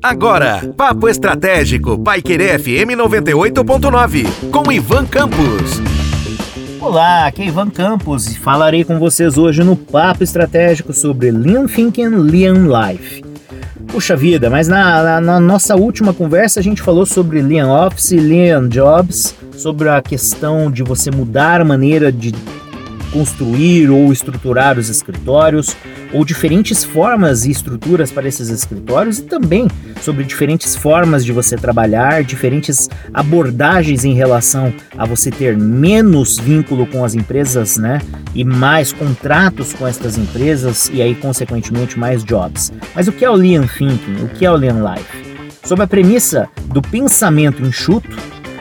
Agora, Papo Estratégico, Paiquerê FM 98.9, com Ivan Campos. Olá, aqui é Ivan Campos e falarei com vocês hoje no Papo Estratégico sobre Lean Thinking, Lean Life. Puxa vida, mas na, na, na, nossa última conversa a gente falou sobre Lean Office, Lean Jobs, sobre a questão de você mudar a maneira de construir ou estruturar os escritórios, ou diferentes formas e estruturas para esses escritórios e também sobre diferentes formas de você trabalhar, diferentes abordagens em relação a você ter menos vínculo com as empresas, né? E mais contratos com estas empresas e aí consequentemente mais jobs. Mas o que é o Lean Thinking? O que é o Lean Life? Sob a premissa do pensamento enxuto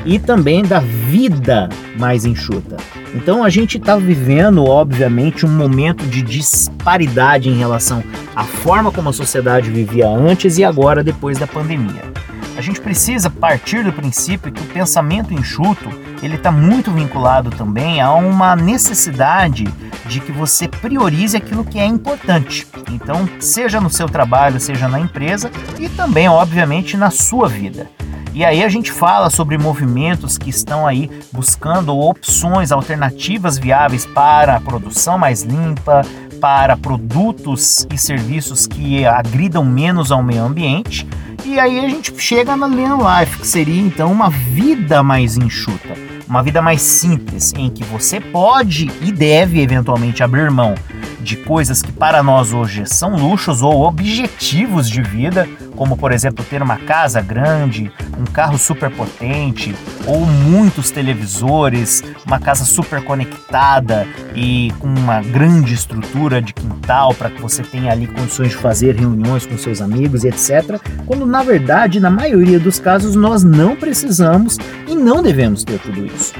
e também da vida mais enxuta. Então a gente está vivendo, obviamente, um momento de disparidade em relação à forma como a sociedade vivia antes e agora depois da pandemia. A gente precisa partir do princípio que o pensamento enxuto ele está muito vinculado também a uma necessidade de que você priorize aquilo que é importante. Então, seja no seu trabalho, seja na empresa e também, obviamente, na sua vida. E aí a gente fala sobre movimentos que estão aí buscando opções alternativas viáveis para a produção mais limpa, para produtos e serviços que agridam menos ao meio ambiente. E aí a gente chega na Lean Life, que seria então uma vida mais enxuta, uma vida mais simples, em que você pode e deve eventualmente abrir mão de coisas que para nós hoje são luxos ou objetivos de vida, como por exemplo ter uma casa grande, um carro super potente ou muitos televisores, uma casa super conectada e com uma grande estrutura de quintal para que você tenha ali condições de fazer reuniões com seus amigos e etc. Quando na verdade, na maioria dos casos, nós não precisamos e não devemos ter tudo isso.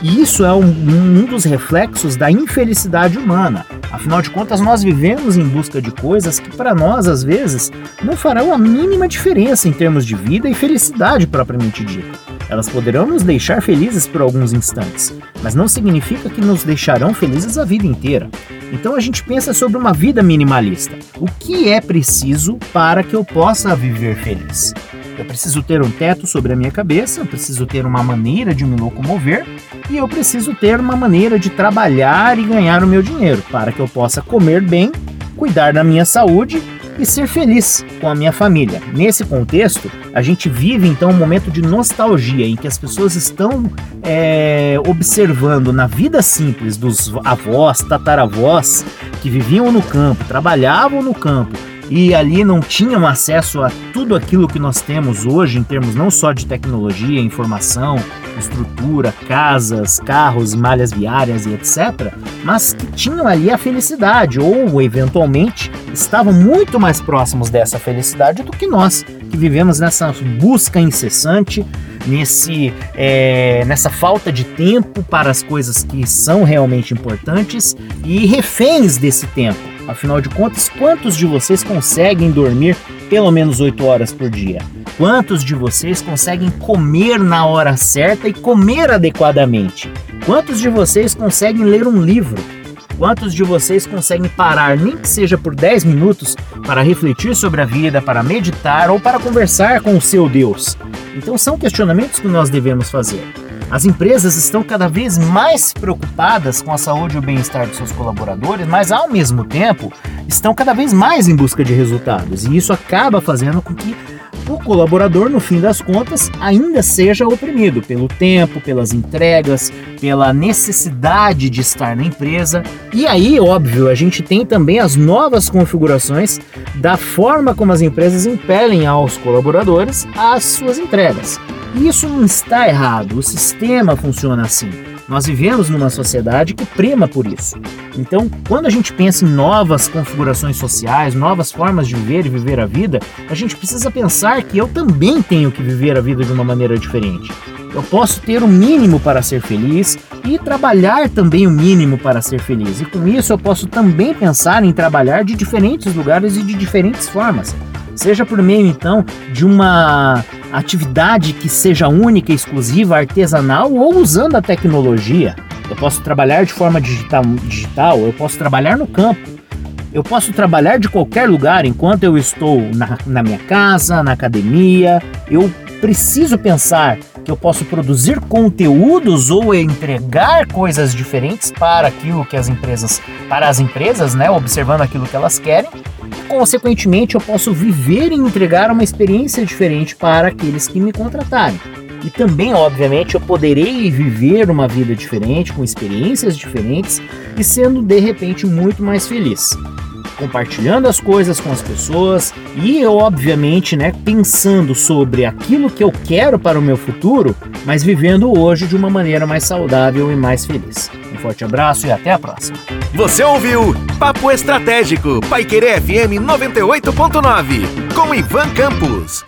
E isso é um, um dos reflexos da infelicidade humana. Afinal de contas, nós vivemos em busca de coisas que para nós, às vezes, não farão a mínima diferença em termos de vida e felicidade propriamente dita. Elas poderão nos deixar felizes por alguns instantes, mas não significa que nos deixarão felizes a vida inteira. Então a gente pensa sobre uma vida minimalista. O que é preciso para que eu possa viver feliz? Eu preciso ter um teto sobre a minha cabeça, eu preciso ter uma maneira de me locomover e eu preciso ter uma maneira de trabalhar e ganhar o meu dinheiro para que eu possa comer bem, cuidar da minha saúde e ser feliz com a minha família. Nesse contexto, a gente vive então um momento de nostalgia em que as pessoas estão é, observando na vida simples dos avós, tataravós que viviam no campo, trabalhavam no campo e ali não tinham acesso a tudo aquilo que nós temos hoje em termos não só de tecnologia, informação, estrutura, casas, carros, malhas viárias e etc, mas que tinham ali a felicidade ou eventualmente estavam muito mais próximos dessa felicidade do que nós que vivemos nessa busca incessante, nesse é, nessa falta de tempo para as coisas que são realmente importantes e reféns desse tempo Afinal de contas, quantos de vocês conseguem dormir pelo menos 8 horas por dia? Quantos de vocês conseguem comer na hora certa e comer adequadamente? Quantos de vocês conseguem ler um livro? Quantos de vocês conseguem parar, nem que seja por 10 minutos, para refletir sobre a vida, para meditar ou para conversar com o seu Deus? Então, são questionamentos que nós devemos fazer. As empresas estão cada vez mais preocupadas com a saúde e o bem-estar dos seus colaboradores, mas ao mesmo tempo estão cada vez mais em busca de resultados. E isso acaba fazendo com que o colaborador, no fim das contas, ainda seja oprimido pelo tempo, pelas entregas, pela necessidade de estar na empresa. E aí, óbvio, a gente tem também as novas configurações da forma como as empresas impelem aos colaboradores as suas entregas. Isso não está errado, o sistema funciona assim. Nós vivemos numa sociedade que prima por isso. Então, quando a gente pensa em novas configurações sociais, novas formas de viver e viver a vida, a gente precisa pensar que eu também tenho que viver a vida de uma maneira diferente. Eu posso ter o mínimo para ser feliz e trabalhar também o mínimo para ser feliz. E com isso eu posso também pensar em trabalhar de diferentes lugares e de diferentes formas. Seja por meio então de uma atividade que seja única, exclusiva, artesanal ou usando a tecnologia. Eu posso trabalhar de forma digital, digital eu posso trabalhar no campo. Eu posso trabalhar de qualquer lugar enquanto eu estou na, na minha casa, na academia. Eu preciso pensar que eu posso produzir conteúdos ou entregar coisas diferentes para aquilo que as empresas, para as empresas, né, observando aquilo que elas querem. Consequentemente, eu posso viver e entregar uma experiência diferente para aqueles que me contratarem. E também, obviamente, eu poderei viver uma vida diferente, com experiências diferentes e sendo de repente muito mais feliz compartilhando as coisas com as pessoas e obviamente, né, pensando sobre aquilo que eu quero para o meu futuro, mas vivendo hoje de uma maneira mais saudável e mais feliz. Um forte abraço e até a próxima. Você ouviu Papo Estratégico, Pai Querer FM 98.9, com Ivan Campos.